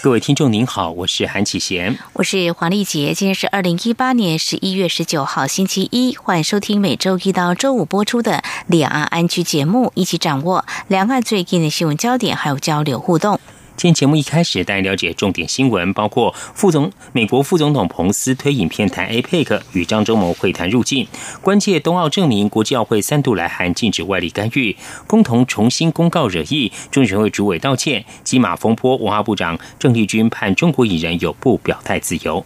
各位听众您好，我是韩启贤，我是黄丽杰。今天是二零一八年十一月十九号星期一，欢迎收听每周一到周五播出的两岸安居节目，一起掌握两岸最近的新闻焦点，还有交流互动。今天节目一开始，带您了解重点新闻，包括副总美国副总统彭斯推影片谈 APEC 与张忠谋会谈入境，关切冬奥证明国际奥会三度来函禁止外力干预，共同重新公告惹意，中选会主委道歉，金马风波，文化部长郑丽君判中国艺人有不表态自由。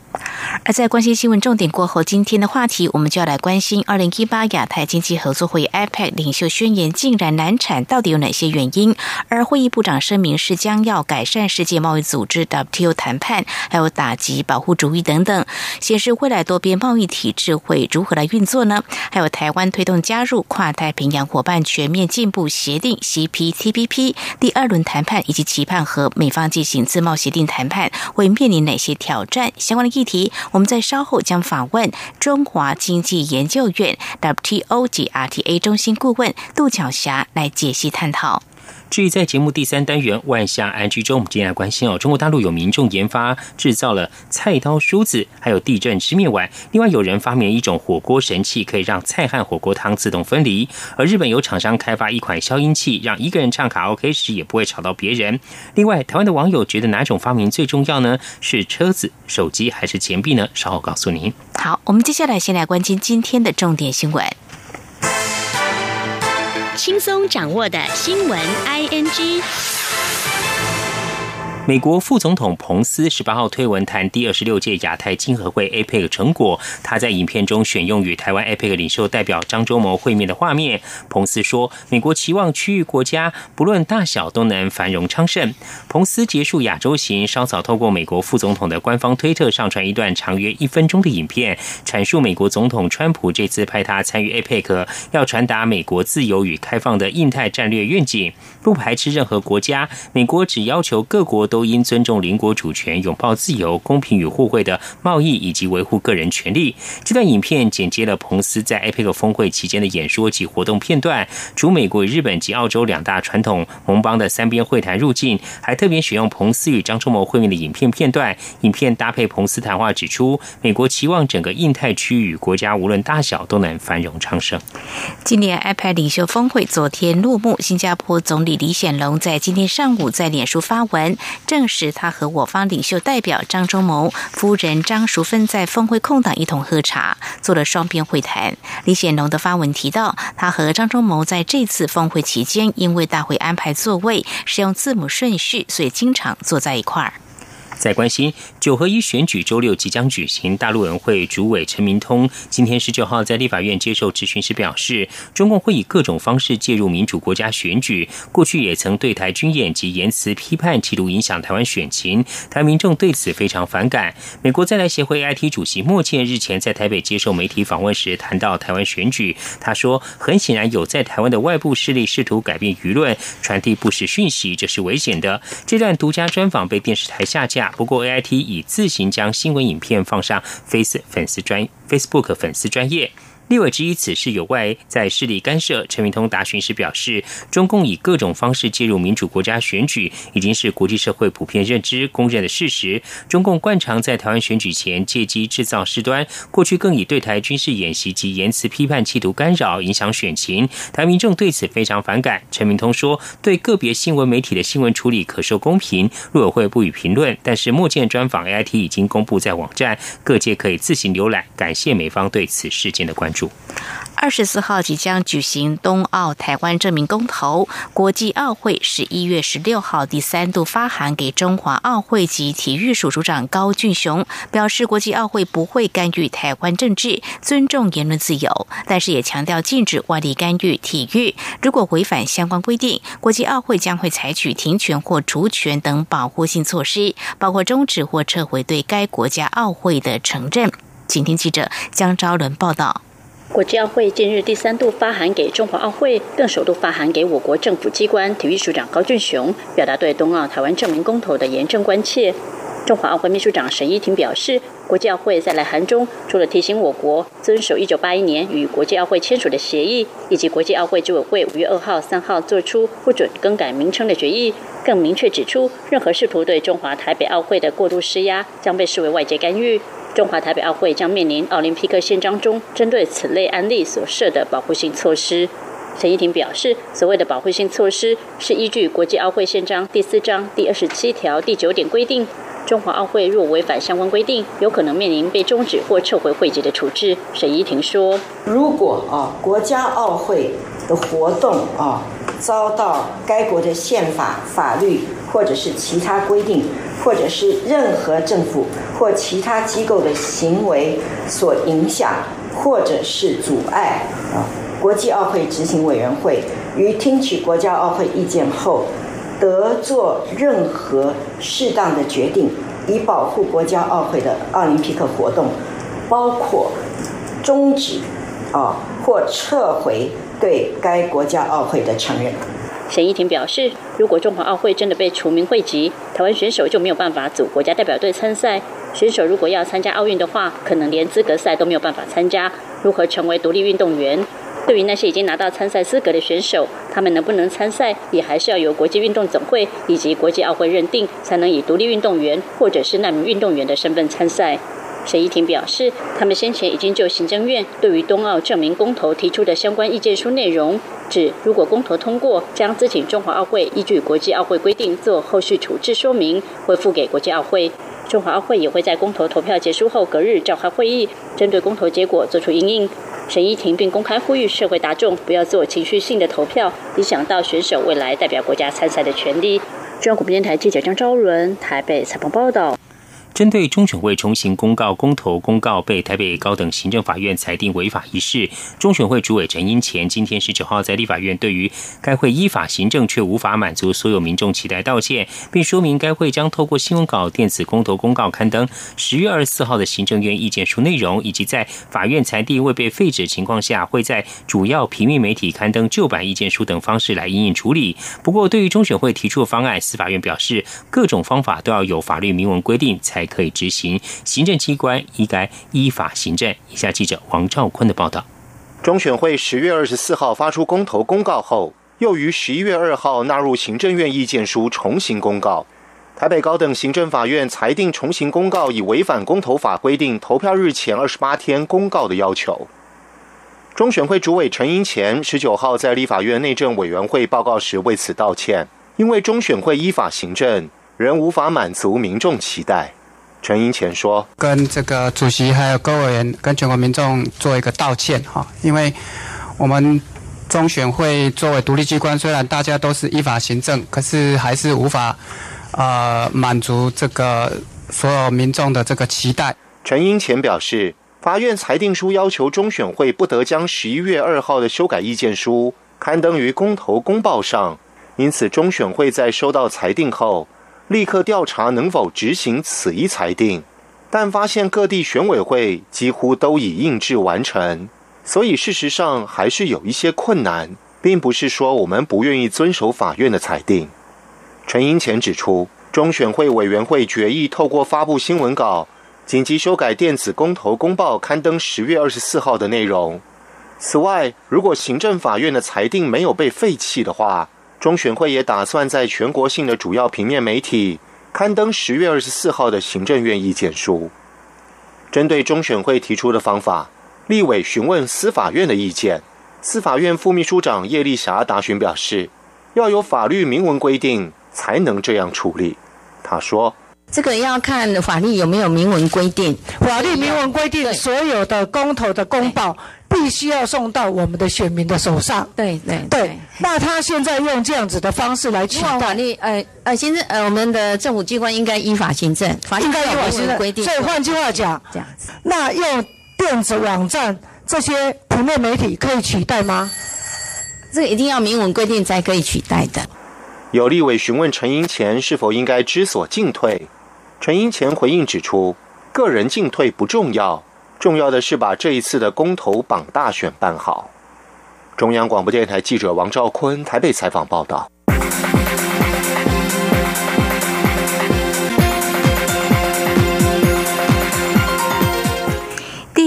而在关心新闻重点过后，今天的话题我们就要来关心二零一八亚太经济合作会议 APEC 领袖宣言竟然难产，到底有哪些原因？而会议部长声明是将要改改善世界贸易组织 WTO 谈判，还有打击保护主义等等，显示未来多边贸易体制会如何来运作呢？还有台湾推动加入跨太平洋伙伴全面进步协定 CPTPP 第二轮谈判，以及期盼和美方进行自贸协定谈判，会面临哪些挑战？相关的议题。我们在稍后将访问中华经济研究院 WTO 及 RTA 中心顾问杜巧霞来解析探讨。至于在节目第三单元万象安居中，我们今天来关心哦，中国大陆有民众研发制造了菜刀、梳子，还有地震吃面碗。另外有人发明一种火锅神器，可以让菜和火锅汤自动分离。而日本有厂商开发一款消音器，让一个人唱卡拉 OK 时也不会吵到别人。另外，台湾的网友觉得哪种发明最重要呢？是车子、手机还是钱币呢？稍后告诉您。好，我们接下来先来关心今天的重点新闻。轻松掌握的新闻，I N G。美国副总统彭斯十八号推文谈第二十六届亚太经合会 APEC 成果。他在影片中选用与台湾 APEC 领袖代表张忠谋会面的画面。彭斯说：“美国期望区域国家不论大小都能繁荣昌盛。”彭斯结束亚洲行，稍早透过美国副总统的官方推特上传一段长约一分钟的影片，阐述美国总统川普这次派他参与 APEC，要传达美国自由与开放的印太战略愿景，不排斥任何国家。美国只要求各国。都应尊重邻国主权，拥抱自由、公平与互惠的贸易，以及维护个人权利。这段影片剪接了彭斯在 APEC 峰会期间的演说及活动片段。除美国日本及澳洲两大传统盟邦的三边会谈入境，还特别选用彭斯与张忠谋会面的影片片段。影片搭配彭斯谈话，指出美国期望整个印太区域国家无论大小都能繁荣昌盛。今年 APEC 领袖峰会昨天落幕，新加坡总理李显龙在今天上午在脸书发文。证实他和我方领袖代表张忠谋夫人张淑芬在峰会空档一同喝茶，做了双边会谈。李显龙的发文提到，他和张忠谋在这次峰会期间，因为大会安排座位是用字母顺序，所以经常坐在一块儿。在关心九合一选举周六即将举行，大陆委员会主委陈明通今天十九号在立法院接受质询时表示，中共会以各种方式介入民主国家选举，过去也曾对台军演及言辞批判，企图影响台湾选情，台民众对此非常反感。美国在台协会 IT 主席莫健日前在台北接受媒体访问时谈到台湾选举，他说，很显然有在台湾的外部势力试图改变舆论，传递不实讯息，这是危险的。这段独家专访被电视台下架。不过，A I T 已自行将新闻影片放上 Face 粉丝专 Facebook 粉丝专业。立委质疑此事有外在势力干涉。陈明通答询时表示，中共以各种方式介入民主国家选举，已经是国际社会普遍认知、公认的事实。中共惯常在台湾选举前借机制造事端，过去更以对台军事演习及言辞批判，企图干扰、影响选情。台民众对此非常反感。陈明通说，对个别新闻媒体的新闻处理可受公平，陆委会不予评论。但是莫见专访 A I T 已经公布在网站，各界可以自行浏览。感谢美方对此事件的关注。二十四号即将举行冬奥台湾证明公投，国际奥会十一月十六号第三度发函给中华奥会及体育署署长高俊雄，表示国际奥会不会干预台湾政治，尊重言论自由，但是也强调禁止外力干预体育。如果违反相关规定，国际奥会将会采取停权或除权等保护性措施，包括终止或撤回对该国家奥会的承认。请听记者江昭伦报道。国际奥会近日第三度发函给中华奥会，更首度发函给我国政府机关体育署长高俊雄，表达对冬奥台湾证明公投的严正关切。中华奥会秘书长沈依婷表示，国际奥会在来函中，除了提醒我国遵守1981年与国际奥会签署的协议，以及国际奥会执委会5月2号、3号作出不准更改名称的决议，更明确指出，任何试图对中华台北奥会的过度施压，将被视为外界干预。中华台北奥会将面临奥林匹克宪章中针对此类案例所设的保护性措施。陈怡婷表示，所谓的保护性措施是依据国际奥会宪章第四章第二十七条第九点规定，中华奥会若违反相关规定，有可能面临被终止或撤回会籍的处置。沈怡婷说：“如果啊，国家奥会的活动啊，遭到该国的宪法、法律或者是其他规定。”或者是任何政府或其他机构的行为所影响，或者是阻碍啊，国际奥会执行委员会于听取国家奥会意见后，得做任何适当的决定，以保护国家奥会的奥林匹克活动，包括终止啊或撤回对该国家奥会的承认。沈依婷表示，如果中华奥会真的被除名会籍，台湾选手就没有办法组国家代表队参赛。选手如果要参加奥运的话，可能连资格赛都没有办法参加。如何成为独立运动员？对于那些已经拿到参赛资格的选手，他们能不能参赛，也还是要由国际运动总会以及国际奥会认定，才能以独立运动员或者是难民运动员的身份参赛。沈怡婷表示，他们先前已经就行政院对于冬奥证明公投提出的相关意见书内容，指如果公投通过，将咨请中华奥会依据国际奥会规定做后续处置说明，回复给国际奥会。中华奥会也会在公投投票结束后隔日召开会议，针对公投结果做出应应。沈怡婷并公开呼吁社会大众不要做情绪性的投票，影响到选手未来代表国家参赛的权利。中央广播电台记者张昭伦台北采访报道。针对中选会重新公告公投公告被台北高等行政法院裁定违法一事，中选会主委陈英前今天十九号在立法院对于该会依法行政却无法满足所有民众期待道歉，并说明该会将透过新闻稿、电子公投公告刊登十月二十四号的行政院意见书内容，以及在法院裁定未被废止情况下，会在主要平面媒体刊登旧版意见书等方式来应应处理。不过，对于中选会提出的方案，司法院表示各种方法都要有法律明文规定才。还可以执行，行政机关应该依法行政。以下记者王兆坤的报道：中选会十月二十四号发出公投公告后，又于十一月二号纳入行政院意见书重新公告。台北高等行政法院裁定重新公告已违反公投法规定，投票日前二十八天公告的要求。中选会主委陈英前十九号在立法院内政委员会报告时为此道歉，因为中选会依法行政仍无法满足民众期待。陈英前说：“跟这个主席还有各委员跟全国民众做一个道歉哈，因为我们中选会作为独立机关，虽然大家都是依法行政，可是还是无法呃满足这个所有民众的这个期待。”陈英前表示，法院裁定书要求中选会不得将十一月二号的修改意见书刊登于公投公报上，因此中选会在收到裁定后。立刻调查能否执行此一裁定，但发现各地选委会几乎都已印制完成，所以事实上还是有一些困难，并不是说我们不愿意遵守法院的裁定。陈英前指出，中选会委员会决议透过发布新闻稿，紧急修改电子公投公报刊登十月二十四号的内容。此外，如果行政法院的裁定没有被废弃的话，中选会也打算在全国性的主要平面媒体刊登十月二十四号的行政院意见书。针对中选会提出的方法，立委询问司法院的意见。司法院副秘书长叶丽霞答询表示，要有法律明文规定才能这样处理。他说。这个要看法律有没有明文规定。法律明文规定，所有的公投的公报必须要送到我们的选民的手上。对对对。那他现在用这样子的方式来取代法律，呃呃，行政呃，我们的政府机关应该依法行政，应该依法行政规定。所以换句话讲，这样子，那用电子网站这些平面媒体可以取代吗？这个一定要明文规定才可以取代的。有立委询问陈英前是否应该知所进退。陈英前回应指出，个人进退不重要，重要的是把这一次的公投榜大选办好。中央广播电台记者王兆坤台北采访报道。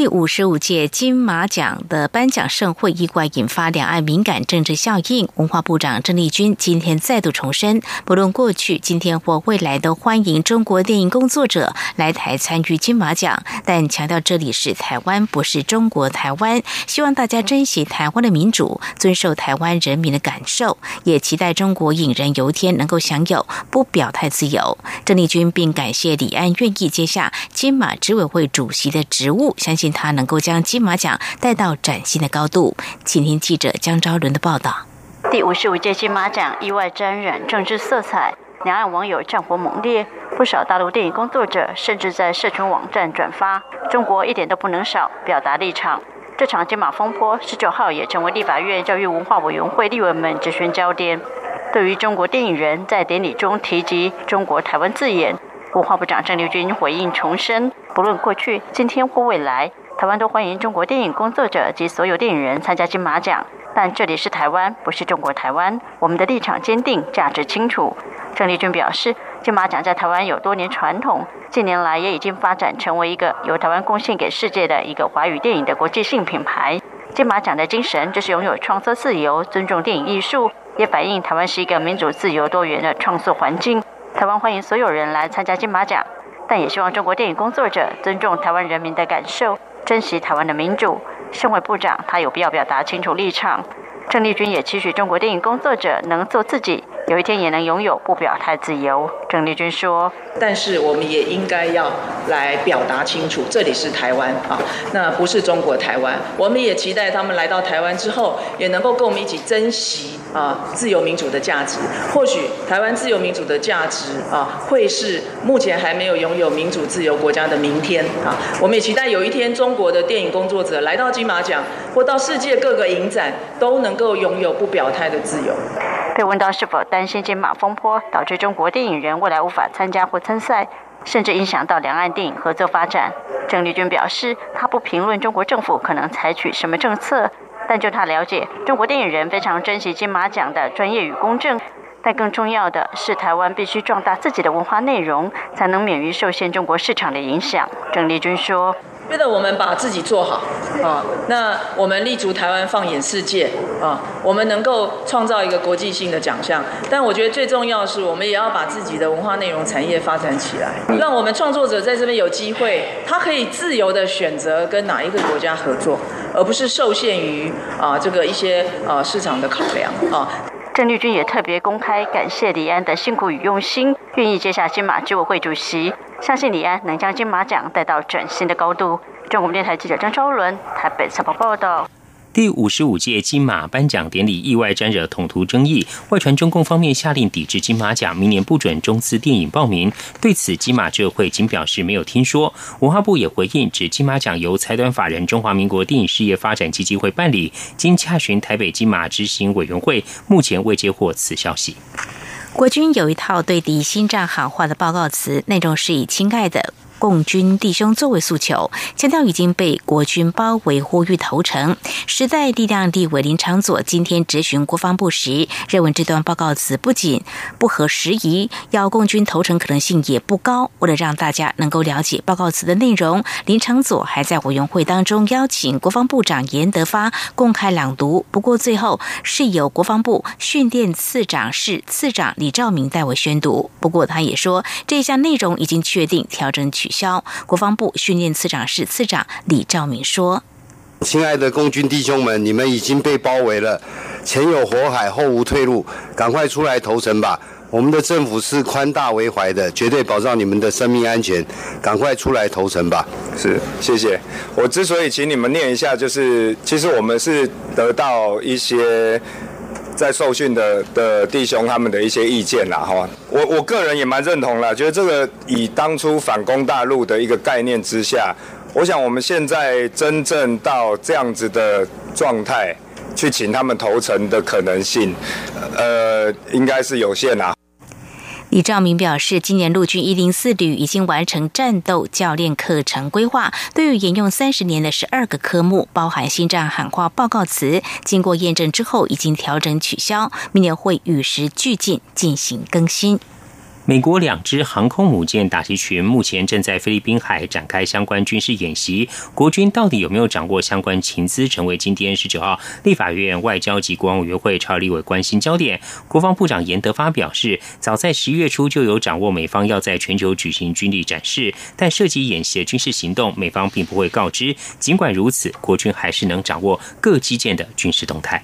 第五十五届金马奖的颁奖盛会意外引发两岸敏感政治效应。文化部长郑丽君今天再度重申，不论过去、今天或未来，都欢迎中国电影工作者来台参与金马奖，但强调这里是台湾，不是中国台湾。希望大家珍惜台湾的民主，遵守台湾人民的感受，也期待中国影人有天能够享有不表态自由。郑丽君并感谢李安愿意接下金马执委会主席的职务，相信。他能够将金马奖带到崭新的高度。请听记者江昭伦的报道。第五十五届金马奖意外沾染政治色彩，两岸网友战火猛烈，不少大陆电影工作者甚至在社群网站转发“中国一点都不能少”，表达立场。这场金马风波十九号也成为立法院教育文化委员会立委们质询焦点。对于中国电影人在典礼中提及“中国台湾”字眼，文化部长郑丽君回应重申：不论过去、今天或未来。台湾都欢迎中国电影工作者及所有电影人参加金马奖，但这里是台湾，不是中国台湾。我们的立场坚定，价值清楚。郑丽君表示，金马奖在台湾有多年传统，近年来也已经发展成为一个由台湾贡献给世界的一个华语电影的国际性品牌。金马奖的精神就是拥有创作自由，尊重电影艺术，也反映台湾是一个民主、自由、多元的创作环境。台湾欢迎所有人来参加金马奖，但也希望中国电影工作者尊重台湾人民的感受。珍惜台湾的民主，身为部长，他有必要表达清楚立场。郑丽君也期许中国电影工作者能做自己。有一天也能拥有不表态自由，郑丽君说。但是我们也应该要来表达清楚，这里是台湾啊，那不是中国台湾。我们也期待他们来到台湾之后，也能够跟我们一起珍惜啊自由民主的价值。或许台湾自由民主的价值啊，会是目前还没有拥有民主自由国家的明天啊。我们也期待有一天中国的电影工作者来到金马奖，或到世界各个影展，都能够拥有不表态的自由。被问到是否担心金马风波导致中国电影人未来无法参加或参赛，甚至影响到两岸电影合作发展，郑丽君表示，他不评论中国政府可能采取什么政策，但就他了解，中国电影人非常珍惜金马奖的专业与公正，但更重要的是，台湾必须壮大自己的文化内容，才能免于受限中国市场的影响。郑丽君说。觉得我们把自己做好啊，那我们立足台湾放眼世界啊，我们能够创造一个国际性的奖项。但我觉得最重要的是，我们也要把自己的文化内容产业发展起来，让我们创作者在这边有机会，他可以自由的选择跟哪一个国家合作，而不是受限于啊这个一些啊市场的考量啊。郑丽君也特别公开感谢李安的辛苦与用心，愿意接下金马执委会主席，相信李安能将金马奖带到崭新的高度。中国电台记者张昭伦台北采访报道。第五十五届金马颁奖典礼意外沾惹统图争议，外传中共方面下令抵制金马奖，明年不准中资电影报名。对此，金马智会仅表示没有听说。文化部也回应，指金马奖由财团法人中华民国电影事业发展基金会办理，经洽询台北金马执行委员会，目前未接获此消息。国军有一套对敌心战喊话的报告词，内容是以“亲爱的”。共军弟兄作为诉求，强调已经被国军包围，呼吁投诚。时代力量地委林长佐今天质询国防部时，认为这段报告词不仅不合时宜，要共军投诚可能性也不高。为了让大家能够了解报告词的内容，林长佐还在委员会当中邀请国防部长严德发公开朗读。不过最后是由国防部训练次长室次长李兆明代为宣读。不过他也说，这项内容已经确定调整取消。国防部训练次长室次长李兆明说：“亲爱的共军弟兄们，你们已经被包围了，前有火海，后无退路，赶快出来投诚吧！我们的政府是宽大为怀的，绝对保障你们的生命安全，赶快出来投诚吧！”是，谢谢。我之所以请你们念一下，就是其实我们是得到一些。在受训的的弟兄他们的一些意见啦，哈，我我个人也蛮认同啦，觉得这个以当初反攻大陆的一个概念之下，我想我们现在真正到这样子的状态，去请他们投诚的可能性，呃，应该是有限啦。李兆明表示，今年陆军一零四旅已经完成战斗教练课程规划，对于沿用三十年的十二个科目，包含心脏喊话报告词，经过验证之后已经调整取消，明年会与时俱进进行更新。美国两支航空母舰打击群目前正在菲律宾海展开相关军事演习，国军到底有没有掌握相关情资，成为今天十九号立法院外交及国安委员会朝立委关心焦点。国防部长严德发表示，早在十一月初就有掌握美方要在全球举行军力展示，但涉及演习的军事行动，美方并不会告知。尽管如此，国军还是能掌握各基建的军事动态。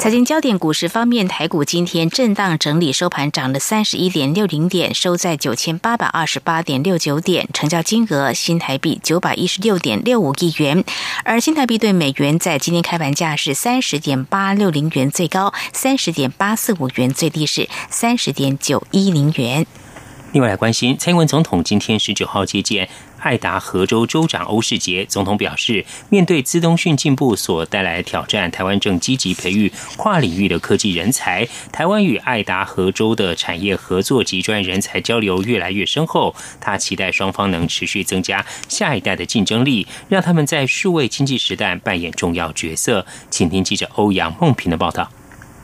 财经焦点股市方面，台股今天震荡整理，收盘涨了三十一点六零点，收在九千八百二十八点六九点，成交金额新台币九百一十六点六五亿元。而新台币对美元在今天开盘价是三十点八六零元最高，三十点八四五元最低是三十点九一零元。另外来关心，蔡英文总统今天十九号接见。爱达荷州州长欧世杰总统表示，面对资通讯进步所带来挑战，台湾正积极培育跨领域的科技人才。台湾与爱达荷州的产业合作及专业人才交流越来越深厚。他期待双方能持续增加下一代的竞争力，让他们在数位经济时代扮演重要角色。请听记者欧阳梦平的报道。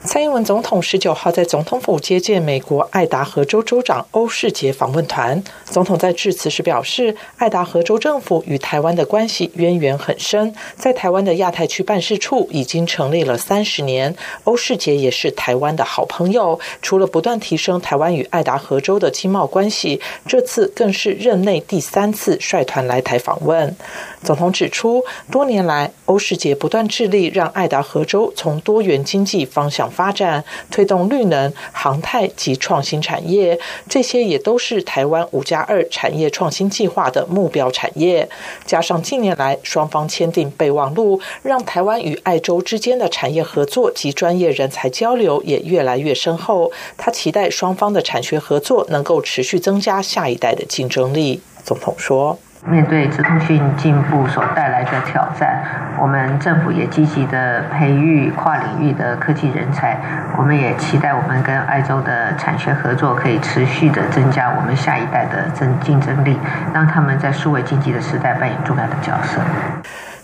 蔡英文总统十九号在总统府接见美国爱达荷州州长欧世杰访问团。总统在致辞时表示，爱达荷州政府与台湾的关系渊源很深，在台湾的亚太区办事处已经成立了三十年。欧世杰也是台湾的好朋友，除了不断提升台湾与爱达荷州的经贸关系，这次更是任内第三次率团来台访问。总统指出，多年来欧世杰不断致力让爱达荷州从多元经济方向。发展推动绿能、航太及创新产业，这些也都是台湾五加二产业创新计划的目标产业。加上近年来双方签订备忘录，让台湾与爱州之间的产业合作及专业人才交流也越来越深厚。他期待双方的产学合作能够持续增加下一代的竞争力。总统说。面对资通讯进步所带来的挑战，我们政府也积极的培育跨领域的科技人才。我们也期待我们跟爱州的产学合作可以持续的增加我们下一代的争竞争力，让他们在数位经济的时代扮演重要的角色。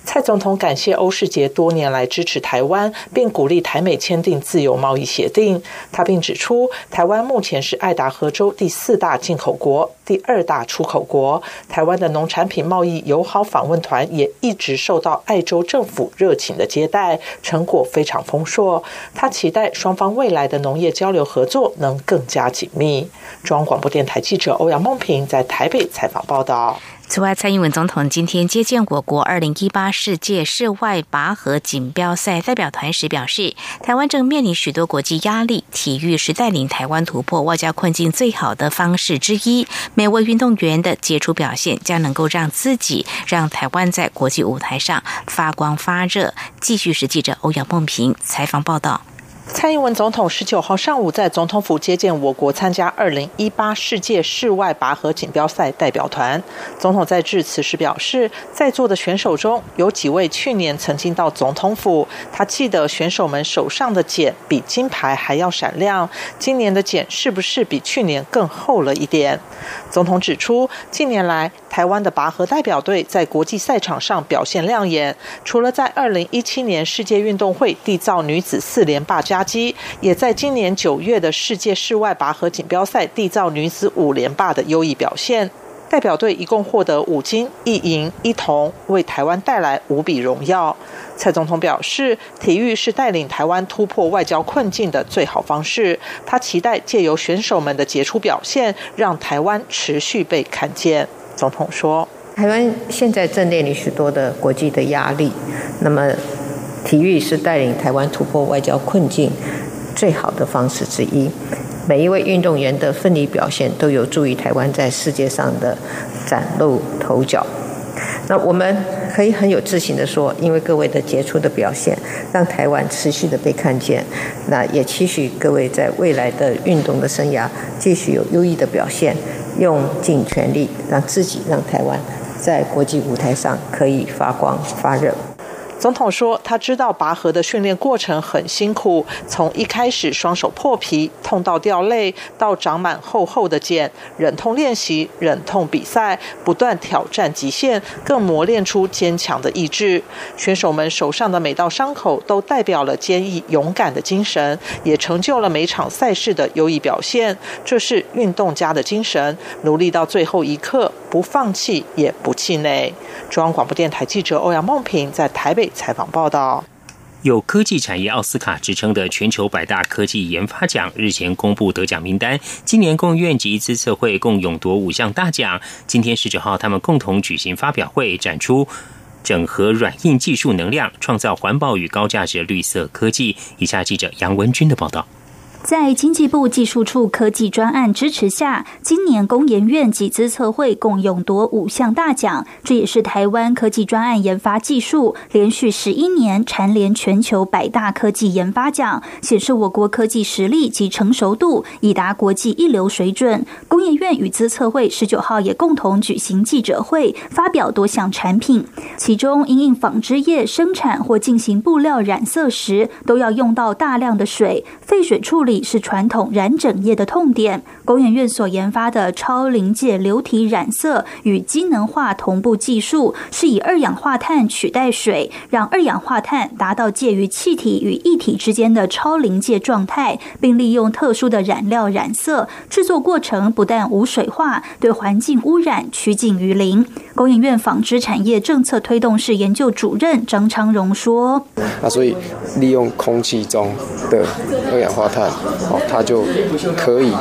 蔡总统感谢欧世杰多年来支持台湾，并鼓励台美签订自由贸易协定。他并指出，台湾目前是爱达荷州第四大进口国、第二大出口国。台湾的农产品贸易友好访问团也一直受到爱州政府热情的接待，成果非常丰硕。他期待双方未来的农业交流合作能更加紧密。中央广播电台记者欧阳梦平在台北采访报道。此外，蔡英文总统今天接见我国二零一八世界室外拔河锦标赛代表团时表示，台湾正面临许多国际压力，体育是带领台湾突破外交困境最好的方式之一。每位运动员的杰出表现，将能够让自己、让台湾在国际舞台上发光发热。继续是记者欧阳梦平采访报道。蔡英文总统十九号上午在总统府接见我国参加二零一八世界室外拔河锦标赛代表团。总统在致辞时表示，在座的选手中有几位去年曾经到总统府，他记得选手们手上的茧比金牌还要闪亮。今年的茧是不是比去年更厚了一点？总统指出，近年来台湾的拔河代表队在国际赛场上表现亮眼，除了在二零一七年世界运动会缔造女子四连霸佳绩，也在今年九月的世界室外拔河锦标赛缔造女子五连霸的优异表现。代表队一共获得五金一银一铜，为台湾带来无比荣耀。蔡总统表示，体育是带领台湾突破外交困境的最好方式。他期待借由选手们的杰出表现，让台湾持续被看见。总统说：“台湾现在正面临许多的国际的压力，那么体育是带领台湾突破外交困境最好的方式之一。”每一位运动员的奋力表现都有助于台湾在世界上的崭露头角。那我们可以很有自信的说，因为各位的杰出的表现，让台湾持续的被看见。那也期许各位在未来的运动的生涯继续有优异的表现，用尽全力让自己、让台湾在国际舞台上可以发光发热。总统说，他知道拔河的训练过程很辛苦，从一开始双手破皮痛到掉泪，到长满厚厚的茧，忍痛练习，忍痛比赛，不断挑战极限，更磨练出坚强的意志。选手们手上的每道伤口都代表了坚毅勇敢的精神，也成就了每场赛事的优异表现。这是运动家的精神，努力到最后一刻，不放弃也不气馁。中央广播电台记者欧阳梦平在台北。采访报道，有科技产业奥斯卡之称的全球百大科技研发奖日前公布得奖名单，今年共院及资策会共勇夺五项大奖。今天十九号，他们共同举行发表会，展出 整合软硬技术能量，创造环保与高价值绿色科技。以下记者杨文军的报道。在经济部技术处科技专案支持下，今年工研院及资策会共勇夺五项大奖，这也是台湾科技专案研发技术连续十一年蝉联全球百大科技研发奖，显示我国科技实力及成熟度已达国际一流水准。工研院与资策会十九号也共同举行记者会，发表多项产品，其中因应纺织业生产或进行布料染色时，都要用到大量的水，废水处理。是传统染整业的痛点。工研院所研发的超临界流体染色与机能化同步技术，是以二氧化碳取代水，让二氧化碳达到介于气体与液体之间的超临界状态，并利用特殊的染料染色。制作过程不但无水化，对环境污染趋近于零。工研院纺织产业政策推动室研究主任张昌荣说：“那所以利用空气中的二氧化碳。”哦，它就可以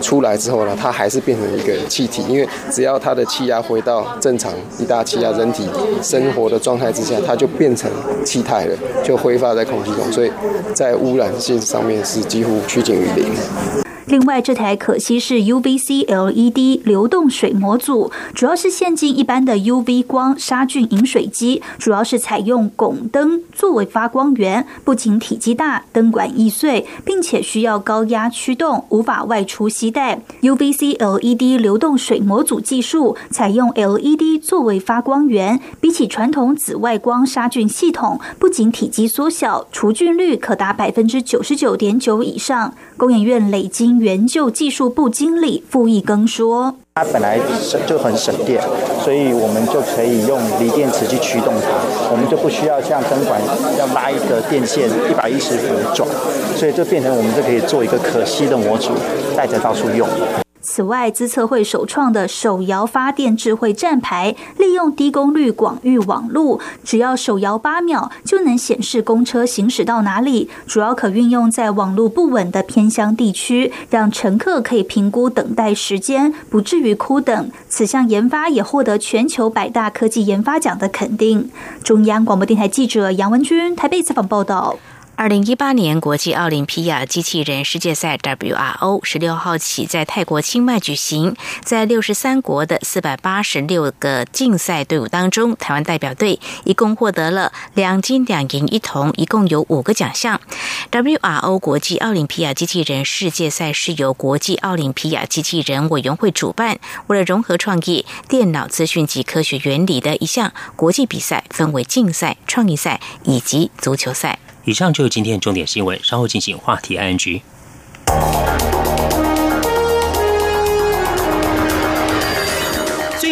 出来之后呢，它还是变成一个气体，因为只要它的气压回到正常一大气压，人体生活的状态之下，它就变成气态了，就挥发在空气中，所以在污染性上面是几乎趋近于零。另外，这台可惜是 UVC LED 流动水模组，主要是现今一般的 UV 光杀菌饮水机，主要是采用汞灯作为发光源，不仅体积大，灯管易碎，并且需要高压驱动，无法外出携带。UVC LED 流动水模组技术采用 LED 作为发光源，比起传统紫外光杀菌系统，不仅体积缩小，除菌率可达百分之九十九点九以上。工研院累经援救技术部经理傅义庚说：“它本来省就很省电，所以我们就可以用锂电池去驱动它，我们就不需要像灯管要拉一个电线一百一十伏转，所以就变成我们就可以做一个可吸的模组，带着到处用。”此外，资策会首创的手摇发电智慧站牌，利用低功率广域网路，只要手摇八秒就能显示公车行驶到哪里。主要可运用在网络不稳的偏乡地区，让乘客可以评估等待时间，不至于枯等。此项研发也获得全球百大科技研发奖的肯定。中央广播电台记者杨文君台北采访报道。二零一八年国际奥林匹亚机器人世界赛 （WRO） 十六号起在泰国清迈举行。在六十三国的四百八十六个竞赛队伍当中，台湾代表队一共获得了两金两银一铜，一共有五个奖项。WRO 国际奥林匹亚机器人世界赛是由国际奥林匹亚机器人委员会主办，为了融合创意、电脑资讯及科学原理的一项国际比赛，分为竞赛、创意赛以及足球赛。以上就是今天的重点新闻，稍后进行话题 ING。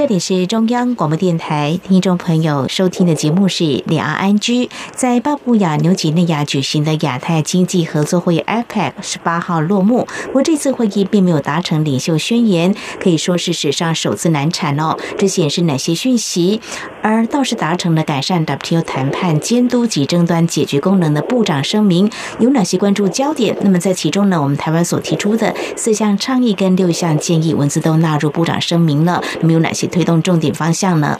这里是中央广播电台，听众朋友收听的节目是两岸安居。在巴布亚纽几内亚举行的亚太经济合作会议 （APEC） 十八号落幕。不过这次会议并没有达成领袖宣言，可以说是史上首次难产哦。这显示哪些讯息？而倒是达成了改善 WTO 谈判监督及争端解决功能的部长声明，有哪些关注焦点？那么在其中呢，我们台湾所提出的四项倡议跟六项建议文字都纳入部长声明了。那么有哪些？推动重点方向呢？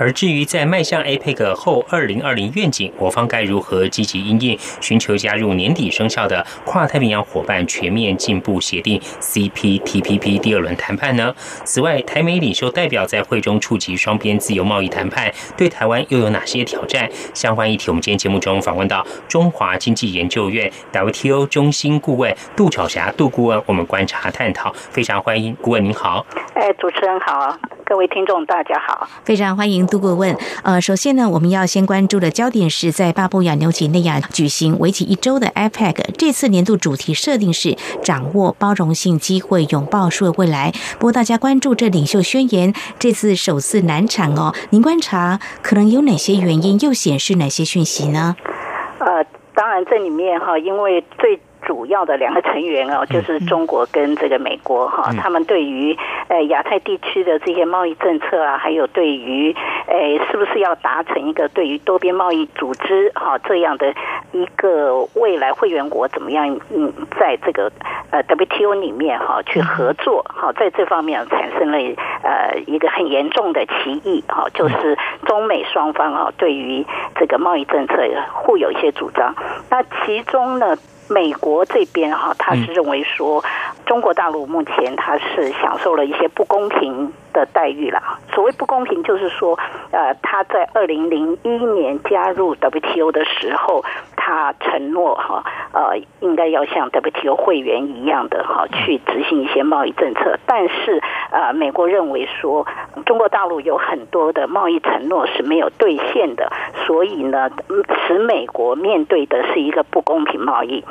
而至于在迈向 APEC 后二零二零愿景，我方该如何积极应应，寻求加入年底生效的跨太平洋伙伴全面进步协定 （CPTPP） 第二轮谈判呢？此外，台美领袖代表在会中触及双边自由贸易谈判，对台湾又有哪些挑战？相关议题，我们今天节目中访问到中华经济研究院 WTO 中心顾问杜巧霞杜顾问，我们观察探讨，非常欢迎顾问您好。哎，主持人好，各位听众大家好，非常欢迎。杜顾问，呃，首先呢，我们要先关注的焦点是在巴布亚纽几内亚举行为期一周的 APEC，这次年度主题设定是掌握包容性机会，拥抱数位未来。不过大家关注这领袖宣言这次首次难产哦，您观察可能有哪些原因，又显示哪些讯息呢？呃，当然这里面哈，因为最。主要的两个成员哦，就是中国跟这个美国哈，他们对于呃亚太地区的这些贸易政策啊，还有对于诶是不是要达成一个对于多边贸易组织哈这样的一个未来会员国怎么样嗯，在这个呃 WTO 里面哈去合作哈，在这方面产生了呃一个很严重的歧义哈，就是中美双方啊对于这个贸易政策互有一些主张，那其中呢。美国这边哈，他是认为说，中国大陆目前他是享受了一些不公平的待遇啦。所谓不公平，就是说，呃，他在二零零一年加入 WTO 的时候，他承诺哈，呃，应该要像 WTO 会员一样的哈，去执行一些贸易政策。但是，呃，美国认为说，中国大陆有很多的贸易承诺是没有兑现的，所以呢，使美国面对的是一个不公平贸易。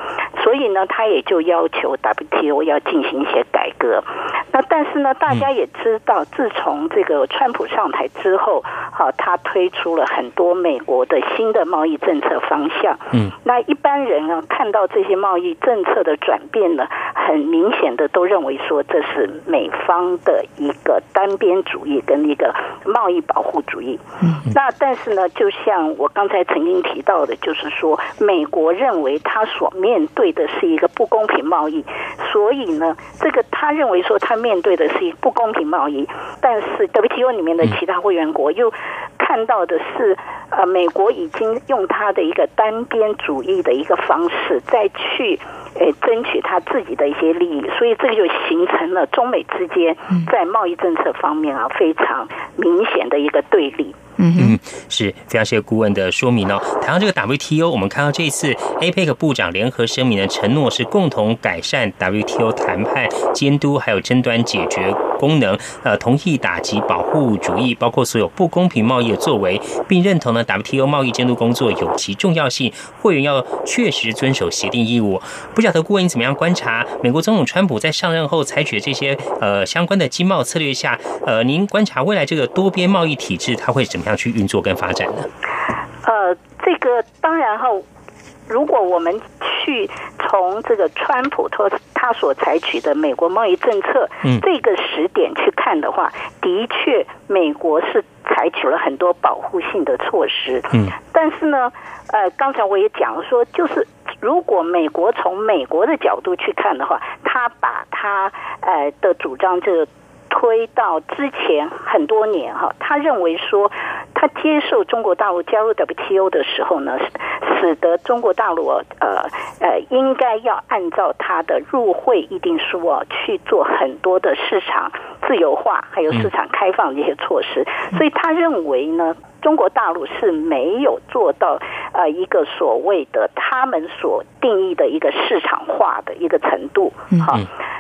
所以呢，他也就要求 WTO 要进行一些改革。那但是呢，大家也知道，自从这个川普上台之后，好，他推出了很多美国的新的贸易政策方向。嗯，那一般人呢，看到这些贸易政策的转变呢，很明显的都认为说这是美方的一个单边主义跟一个贸易保护主义。嗯那但是呢，就像我刚才曾经提到的，就是说美国认为他所面对的是一个不公平贸易，所以呢，这个他认为说他面对的是一个不公平贸易，但是 WTO 里面的其他会员国又看到的是，呃，美国已经用他的一个单边主义的一个方式再去。诶，争取他自己的一些利益，所以这个就形成了中美之间在贸易政策方面啊非常明显的一个对立。嗯，是非常谢谢顾问的说明哦。谈到这个 WTO，我们看到这一次 APEC 部长联合声明的承诺是共同改善 WTO 谈判监督还有争端解决功能，呃，同意打击保护主义，包括所有不公平贸易的作为，并认同呢 WTO 贸易监督工作有其重要性，会员要确实遵守协定义务。不晓得顾问你怎么样观察美国总统川普在上任后采取的这些呃相关的经贸策略下，呃，您观察未来这个多边贸易体制它会怎么样？去运作跟发展呢？呃，这个当然哈，如果我们去从这个川普他他所采取的美国贸易政策，嗯，这个时点去看的话，的确美国是采取了很多保护性的措施，嗯，但是呢，呃，刚才我也讲了说，就是如果美国从美国的角度去看的话，他把他呃的主张这个。推到之前很多年哈，他认为说，他接受中国大陆加入 WTO 的时候呢，使得中国大陆呃呃应该要按照他的入会议定书啊去做很多的市场自由化还有市场开放这些措施，所以他认为呢，中国大陆是没有做到呃一个所谓的他们所定义的一个市场化的一个程度，好，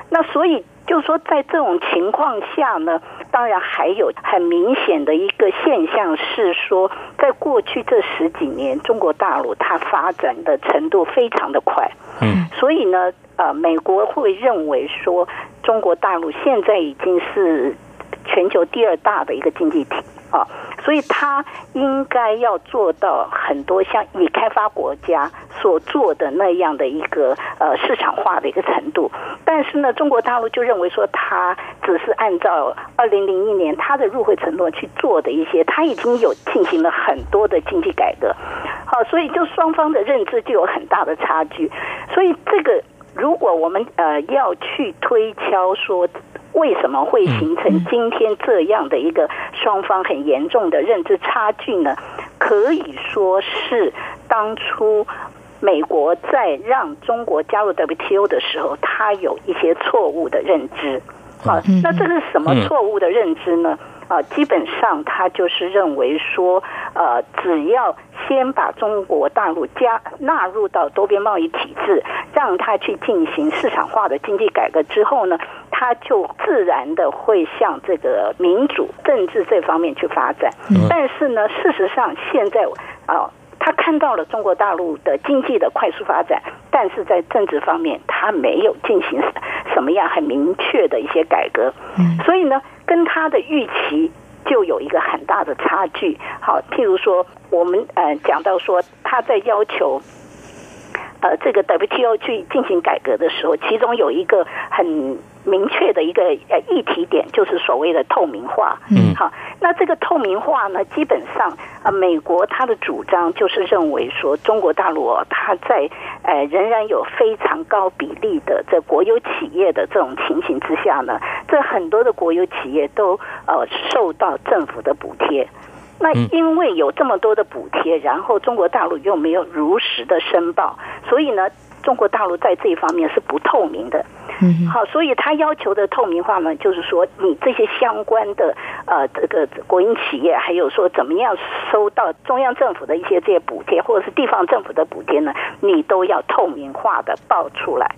那所以。就说在这种情况下呢，当然还有很明显的一个现象是说，在过去这十几年，中国大陆它发展的程度非常的快，嗯，所以呢，呃，美国会认为说，中国大陆现在已经是全球第二大的一个经济体啊。所以，他应该要做到很多像已开发国家所做的那样的一个呃市场化的一个程度。但是呢，中国大陆就认为说，他只是按照二零零一年他的入会承诺去做的一些，他已经有进行了很多的经济改革。好，所以就双方的认知就有很大的差距。所以，这个如果我们呃要去推敲说。为什么会形成今天这样的一个双方很严重的认知差距呢？可以说是当初美国在让中国加入 WTO 的时候，他有一些错误的认知。好，那这是什么错误的认知呢？啊，基本上他就是认为说，呃，只要先把中国大陆加纳入到多边贸易体制，让他去进行市场化的经济改革之后呢，他就自然的会向这个民主政治这方面去发展。但是呢，事实上现在啊。他看到了中国大陆的经济的快速发展，但是在政治方面，他没有进行什么样很明确的一些改革，所以呢，跟他的预期就有一个很大的差距。好，譬如说，我们呃讲到说，他在要求。呃，这个 WTO 去进行改革的时候，其中有一个很明确的一个呃议题点，就是所谓的透明化。嗯，好，那这个透明化呢，基本上啊，美国它的主张就是认为说，中国大陆它在呃仍然有非常高比例的这国有企业的这种情形之下呢，这很多的国有企业都呃受到政府的补贴。那因为有这么多的补贴，然后中国大陆又没有如实的申报，所以呢，中国大陆在这一方面是不透明的。嗯，好，所以他要求的透明化呢，就是说你这些相关的呃这个国营企业，还有说怎么样收到中央政府的一些这些补贴，或者是地方政府的补贴呢，你都要透明化的报出来。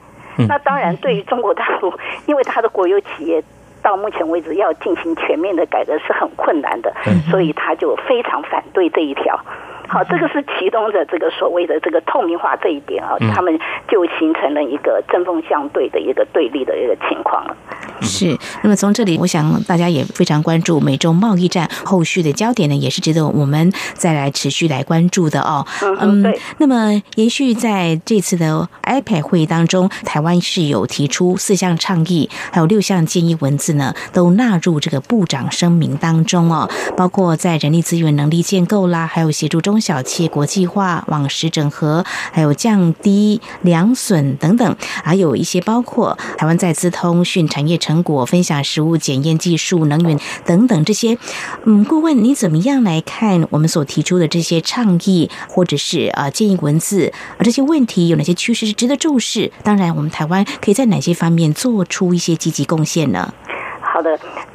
那当然，对于中国大陆，因为它的国有企业。到目前为止，要进行全面的改革是很困难的，所以他就非常反对这一条。好，这个是其中的这个所谓的这个透明化这一点啊，他们就形成了一个针锋相对的一个对立的一个情况了。是。那么从这里，我想大家也非常关注美洲贸易战后续的焦点呢，也是值得我们再来持续来关注的哦。嗯，对。那么延续在这次的 IPAC 会议当中，台湾是有提出四项倡议，还有六项建议文字呢，都纳入这个部长声明当中哦，包括在人力资源能力建构啦，还有协助中小企业国际化、网实整合，还有降低粮损等等，还有一些包括台湾在资通讯产业成成果分享、食物检验技术、能源等等这些。嗯，顾问，你怎么样来看我们所提出的这些倡议，或者是啊建议文字啊这些问题有哪些趋势是值得重视？当然，我们台湾可以在哪些方面做出一些积极贡献呢？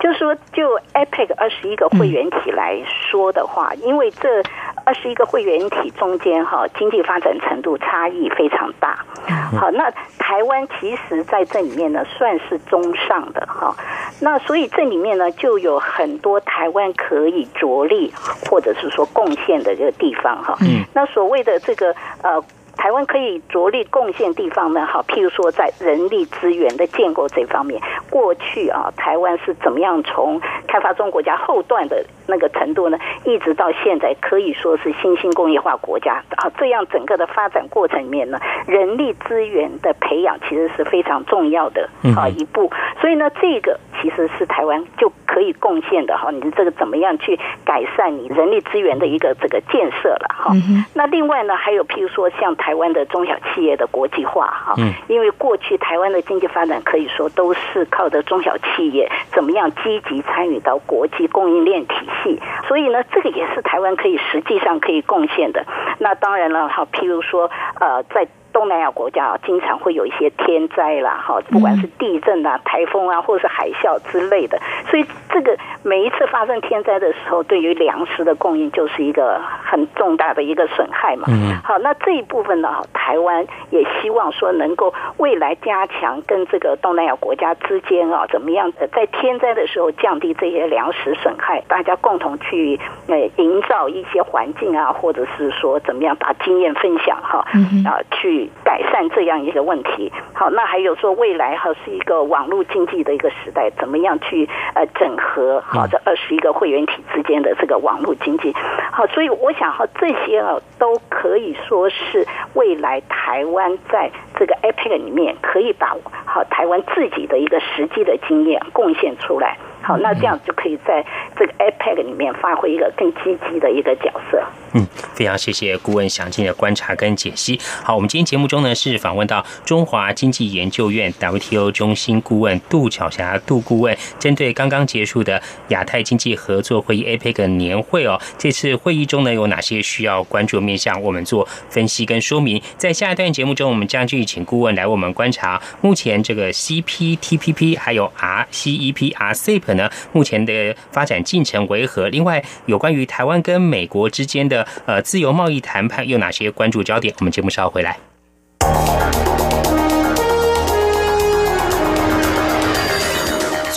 就是说，就 APEC 二十一个会员体来说的话，因为这二十一个会员体中间哈，经济发展程度差异非常大。好，那台湾其实在这里面呢，算是中上的哈。那所以这里面呢，就有很多台湾可以着力或者是说贡献的这个地方哈。嗯。那所谓的这个呃。台湾可以着力贡献地方呢，好，譬如说在人力资源的建构这方面，过去啊，台湾是怎么样从开发中国家后段的那个程度呢，一直到现在可以说是新兴工业化国家啊，这样整个的发展过程里面呢，人力资源的培养其实是非常重要的啊一步，所以呢，这个其实是台湾就可以贡献的哈，你这个怎么样去改善你人力资源的一个这个建设了哈，那另外呢，还有譬如说像。台湾的中小企业的国际化，哈，因为过去台湾的经济发展可以说都是靠着中小企业怎么样积极参与到国际供应链体系，所以呢，这个也是台湾可以实际上可以贡献的。那当然了，哈，譬如说，呃，在。东南亚国家啊，经常会有一些天灾啦，哈，不管是地震啊、台风啊，或者是海啸之类的，所以这个每一次发生天灾的时候，对于粮食的供应就是一个很重大的一个损害嘛。嗯，好，那这一部分呢，台湾也希望说能够未来加强跟这个东南亚国家之间啊，怎么样在天灾的时候降低这些粮食损害，大家共同去呃营造一些环境啊，或者是说怎么样把经验分享哈，啊去。改善这样一个问题，好，那还有说未来哈是一个网络经济的一个时代，怎么样去呃整合好这二十一个会员体之间的这个网络经济，好，所以我想哈这些啊都可以说是未来台湾在这个 APEC 里面可以把好台湾自己的一个实际的经验贡献出来。好，那这样就可以在这个 iPad 里面发挥一个更积极的一个角色。嗯，非常谢谢顾问详尽的观察跟解析。好，我们今天节目中呢是访问到中华经济研究院 WTO 中心顾问杜巧霞杜顾问，针对刚刚结束的亚太经济合作会议 APEC 年会哦，这次会议中呢有哪些需要关注面向，我们做分析跟说明。在下一段节目中，我们将继续请顾问来我们观察目前这个 CPTPP 还有 RCEP RCE。可能，目前的发展进程为何？另外，有关于台湾跟美国之间的呃自由贸易谈判，有哪些关注焦点？我们节目稍后回来。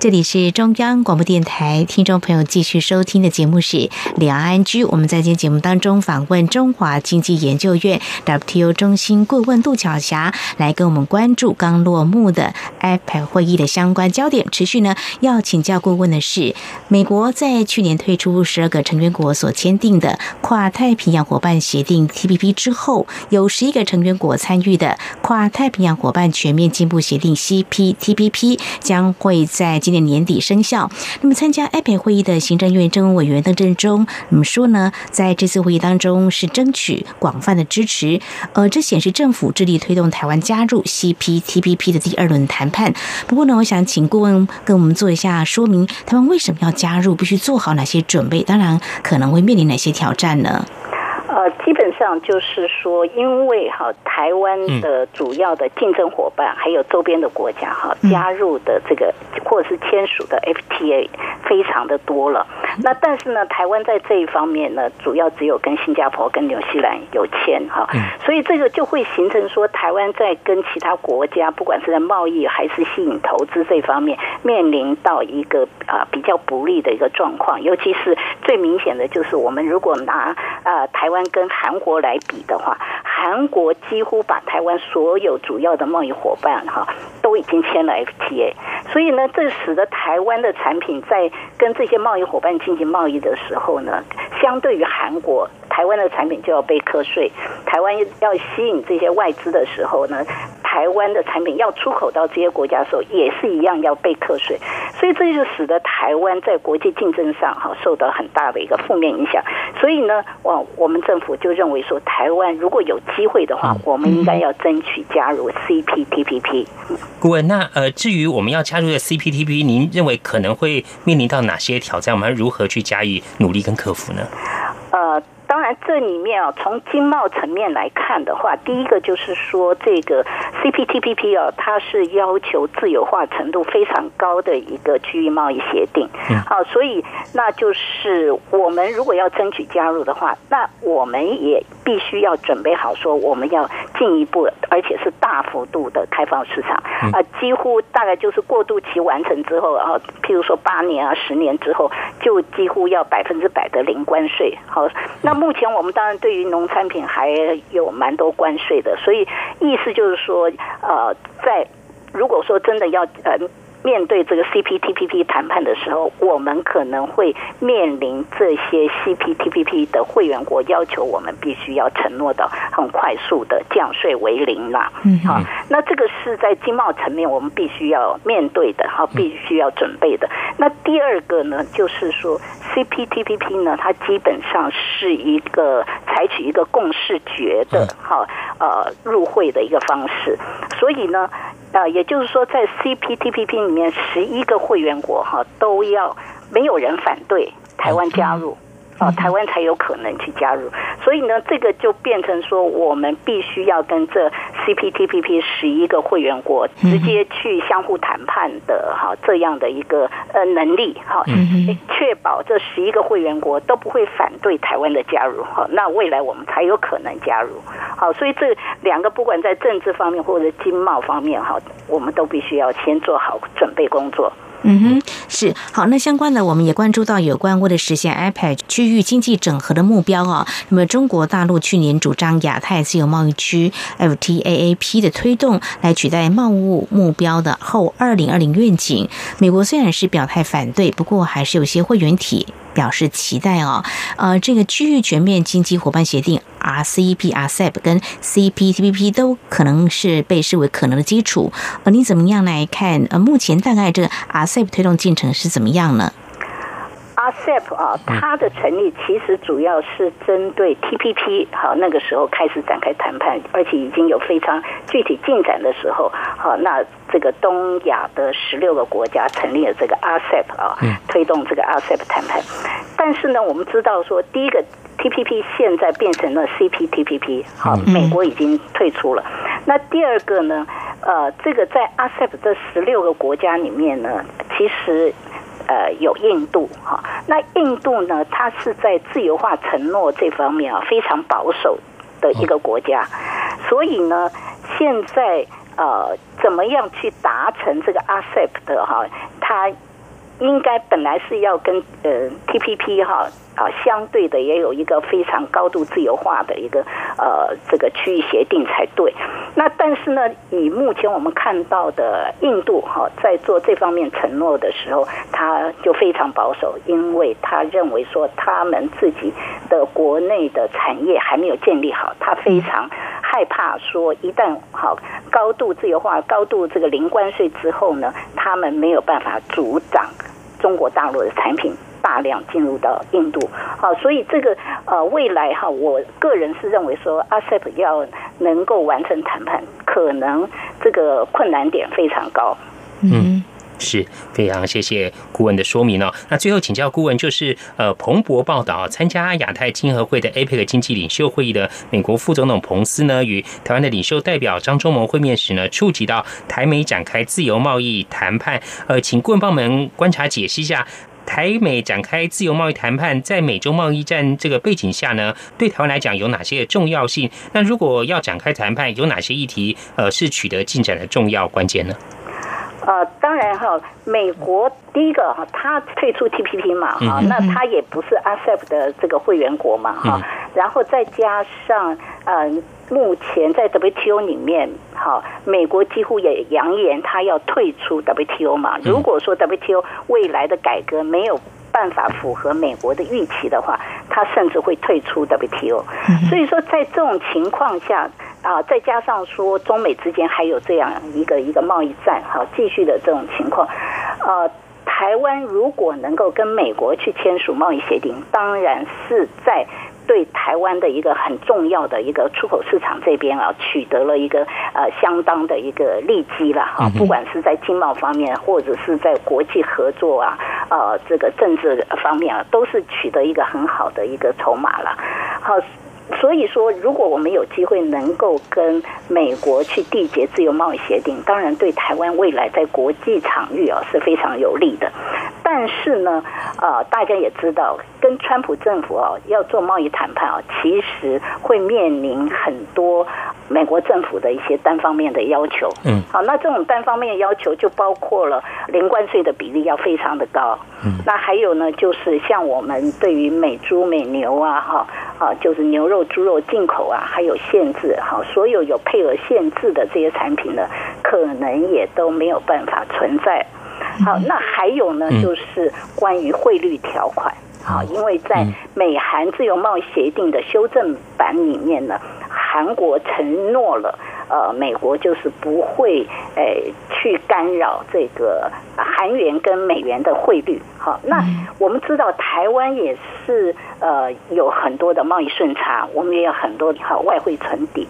这里是中央广播电台，听众朋友继续收听的节目是两岸居。我们在今天节目当中访问中华经济研究院 WTO 中心顾问杜巧霞，来跟我们关注刚落幕的 IPEC 会议的相关焦点。持续呢要请教顾问的是，美国在去年退出十二个成员国所签订的跨太平洋伙伴协定 TPP 之后，有十一个成员国参与的跨太平洋伙伴全面进步协定 CPTPP 将会在。今年年底生效。那么，参加 IPEC 会议的行政院政务委员邓振中，怎么说呢，在这次会议当中是争取广泛的支持。呃，这显示政府致力推动台湾加入 CPTPP 的第二轮谈判。不过呢，我想请顾问跟我们做一下说明，台湾为什么要加入，必须做好哪些准备？当然，可能会面临哪些挑战呢？呃，基本上就是说，因为哈台湾的主要的竞争伙伴，还有周边的国家哈加入的这个或者是签署的 FTA 非常的多了。那但是呢，台湾在这一方面呢，主要只有跟新加坡、跟纽西兰有签哈，所以这个就会形成说，台湾在跟其他国家，不管是在贸易还是吸引投资这方面，面临到一个啊比较不利的一个状况。尤其是最明显的就是，我们如果拿啊台湾。跟韩国来比的话，韩国几乎把台湾所有主要的贸易伙伴哈都已经签了 FTA，所以呢，这使得台湾的产品在跟这些贸易伙伴进行贸易的时候呢，相对于韩国，台湾的产品就要被课税。台湾要吸引这些外资的时候呢。台湾的产品要出口到这些国家的时候，也是一样要被课税，所以这就使得台湾在国际竞争上哈受到很大的一个负面影响。所以呢，我我们政府就认为说，台湾如果有机会的话，我们应该要争取加入 CPTPP。顾问，那呃，至于我们要加入的 CPTPP，您认为可能会面临到哪些挑战？我们如何去加以努力跟克服呢？呃。当然，这里面啊，从经贸层面来看的话，第一个就是说，这个 CPTPP 啊，它是要求自由化程度非常高的一个区域贸易协定。好，所以那就是我们如果要争取加入的话，那我们也必须要准备好，说我们要进一步，而且是大幅度的开放市场啊，几乎大概就是过渡期完成之后啊，譬如说八年啊、十年之后，就几乎要百分之百的零关税。好，那。目前我们当然对于农产品还有蛮多关税的，所以意思就是说，呃，在如果说真的要呃。面对这个 CPTPP 谈判的时候，我们可能会面临这些 CPTPP 的会员国要求我们必须要承诺的很快速的降税为零啦。嗯，好，那这个是在经贸层面我们必须要面对的，哈，必须要准备的。那第二个呢，就是说 CPTPP 呢，它基本上是一个采取一个共识决的，哈，呃，入会的一个方式，所以呢。呃，也就是说，在 CPTPP 里面，十一个会员国哈都要没有人反对台湾加入。啊，台湾才有可能去加入，所以呢，这个就变成说，我们必须要跟这 CPTPP 十一个会员国直接去相互谈判的哈，这样的一个呃能力哈，确保这十一个会员国都不会反对台湾的加入哈，那未来我们才有可能加入。好，所以这两个不管在政治方面或者经贸方面哈，我们都必须要先做好准备工作。嗯哼，是好。那相关的，我们也关注到有关为了实现 iPad 区域经济整合的目标啊。那么，中国大陆去年主张亚太自由贸易区 FTAAP 的推动，来取代贸易目标的后二零二零愿景。美国虽然是表态反对，不过还是有些会员体。表示期待哦，呃，这个区域全面经济伙伴协定 RCEP、RCEP 跟 CPTPP 都可能是被视为可能的基础。呃，你怎么样来看？呃，目前大概这个 RCEP 推动进程是怎么样呢？RCEP 啊，它的成立其实主要是针对 TPP，好，那个时候开始展开谈判，而且已经有非常具体进展的时候，好，那这个东亚的十六个国家成立了这个 RCEP 啊，推动这个 RCEP 谈判。但是呢，我们知道说，第一个 TPP 现在变成了 CPTPP，好，美国已经退出了。那第二个呢，呃，这个在 RCEP 这十六个国家里面呢，其实。呃，有印度哈，那印度呢，它是在自由化承诺这方面啊非常保守的一个国家，所以呢，现在呃，怎么样去达成这个 ASEP 的哈，它应该本来是要跟呃 TPP 哈啊相对的，也有一个非常高度自由化的一个呃这个区域协定才对。那但是呢，以目前我们看到的印度哈在做这方面承诺的时候，他就非常保守，因为他认为说他们自己的国内的产业还没有建立好，他非常害怕说一旦好高度自由化、高度这个零关税之后呢，他们没有办法阻挡。中国大陆的产品大量进入到印度，好，所以这个呃未来哈，我个人是认为说阿塞 p 要能够完成谈判，可能这个困难点非常高。嗯。是非常谢谢顾问的说明哦。那最后请教顾问，就是呃，彭博报道，参加亚太经合会的 APEC 经济领袖会议的美国副总统彭斯呢，与台湾的领袖代表张忠谋会面时呢，触及到台美展开自由贸易谈判。呃，请顾问帮我们观察解析一下，台美展开自由贸易谈判，在美洲贸易战这个背景下呢，对台湾来讲有哪些重要性？那如果要展开谈判，有哪些议题呃是取得进展的重要关键呢？呃，当然哈，美国第一个哈，他退出 TPP 嘛哈，那他也不是 ASEP 的这个会员国嘛哈，然后再加上呃，目前在 WTO 里面哈，美国几乎也扬言他要退出 WTO 嘛。如果说 WTO 未来的改革没有办法符合美国的预期的话，他甚至会退出 WTO。所以说，在这种情况下。啊，再加上说中美之间还有这样一个一个贸易战，哈，继续的这种情况，呃，台湾如果能够跟美国去签署贸易协定，当然是在对台湾的一个很重要的一个出口市场这边啊，取得了一个呃相当的一个利基了哈，不管是在经贸方面，或者是在国际合作啊，呃，这个政治方面啊，都是取得一个很好的一个筹码了，好。所以说，如果我们有机会能够跟美国去缔结自由贸易协定，当然对台湾未来在国际场域啊是非常有利的。但是呢，呃，大家也知道，跟川普政府啊要做贸易谈判啊，其实会面临很多美国政府的一些单方面的要求。嗯，好，那这种单方面要求就包括了零关税的比例要非常的高。嗯，那还有呢，就是像我们对于美猪、美牛啊，哈。啊，就是牛肉、猪肉进口啊，还有限制，哈，所有有配额限制的这些产品呢，可能也都没有办法存在。好，那还有呢，就是关于汇率条款，好，因为在美韩自由贸易协定的修正版里面呢，韩国承诺了。呃，美国就是不会诶去干扰这个韩元跟美元的汇率。好，那我们知道台湾也是呃有很多的贸易顺差，我们也有很多好外汇存底。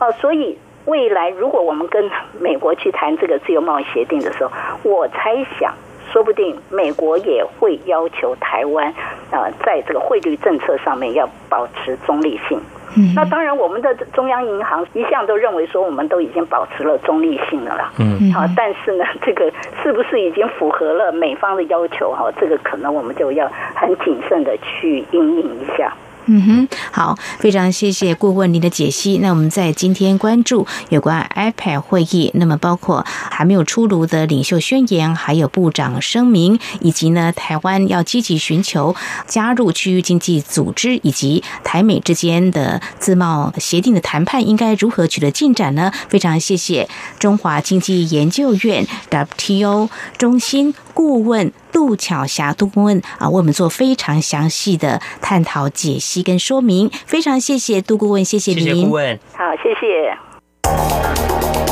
哦，所以未来如果我们跟美国去谈这个自由贸易协定的时候，我猜想，说不定美国也会要求台湾呃在这个汇率政策上面要保持中立性。嗯那当然，我们的中央银行一向都认为说，我们都已经保持了中立性了啦。嗯，好，但是呢，这个是不是已经符合了美方的要求？哈，这个可能我们就要很谨慎的去应应一下。嗯哼，好，非常谢谢顾问您的解析。那我们在今天关注有关 iPad 会议，那么包括还没有出炉的领袖宣言，还有部长声明，以及呢台湾要积极寻求加入区域经济组织，以及台美之间的自贸协定的谈判应该如何取得进展呢？非常谢谢中华经济研究院 WTO 中心。顾问杜巧霞杜顾问啊，为我们做非常详细的探讨、解析跟说明，非常谢谢杜顾问，谢谢您。谢谢顾问，好，谢谢。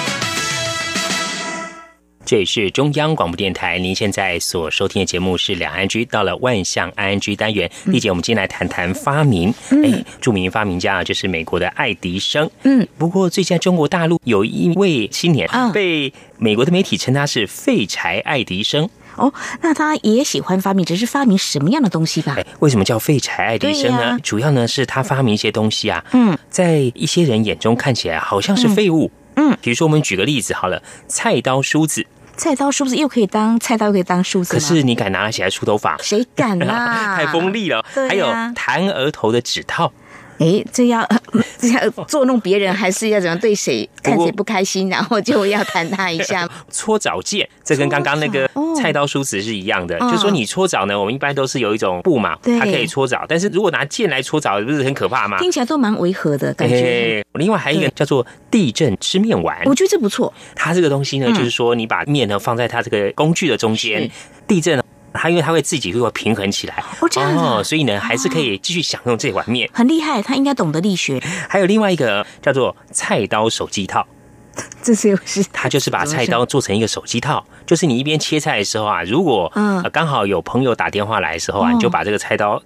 这里是中央广播电台，您现在所收听的节目是两岸居，到了万象 ING 单元。丽姐，我们今天来谈谈发明。哎，著名发明家啊，就是美国的爱迪生。嗯，不过最近在中国大陆有一位青年被美国的媒体称他是“废柴爱迪生”。哦，那他也喜欢发明，只是发明什么样的东西吧？哎，为什么叫废柴爱迪生呢？主要呢是他发明一些东西啊，嗯，在一些人眼中看起来好像是废物。嗯，比如说我们举个例子好了，菜刀、梳子。菜刀、是不是又可以当菜刀，又可以当梳子。可是你敢拿起来梳头发？谁敢啊？太锋利了。还有弹额头的指套。哎，这要 这要捉弄别人，还是要怎样对谁看谁不开心，然后就要弹他一下？搓澡剑，这跟刚刚那个菜刀、梳子是一样的。就说你搓澡呢，我们一般都是有一种布嘛，它可以搓澡。但是如果拿剑来搓澡，不是很可怕吗？听起来都蛮违和的感觉。另外还有一个叫做地震吃面丸，我觉得这不错。它这个东西呢，就是说你把面呢放在它这个工具的中间，地震。它因为它会自己会平衡起来哦，这样哦，所以呢，还是可以继续享用这碗面，很厉害。他应该懂得力学。还有另外一个叫做菜刀手机套，这是又是。他就是把菜刀做成一个手机套，就是你一边切菜的时候啊，如果嗯刚好有朋友打电话来的时候啊，你就把这个菜刀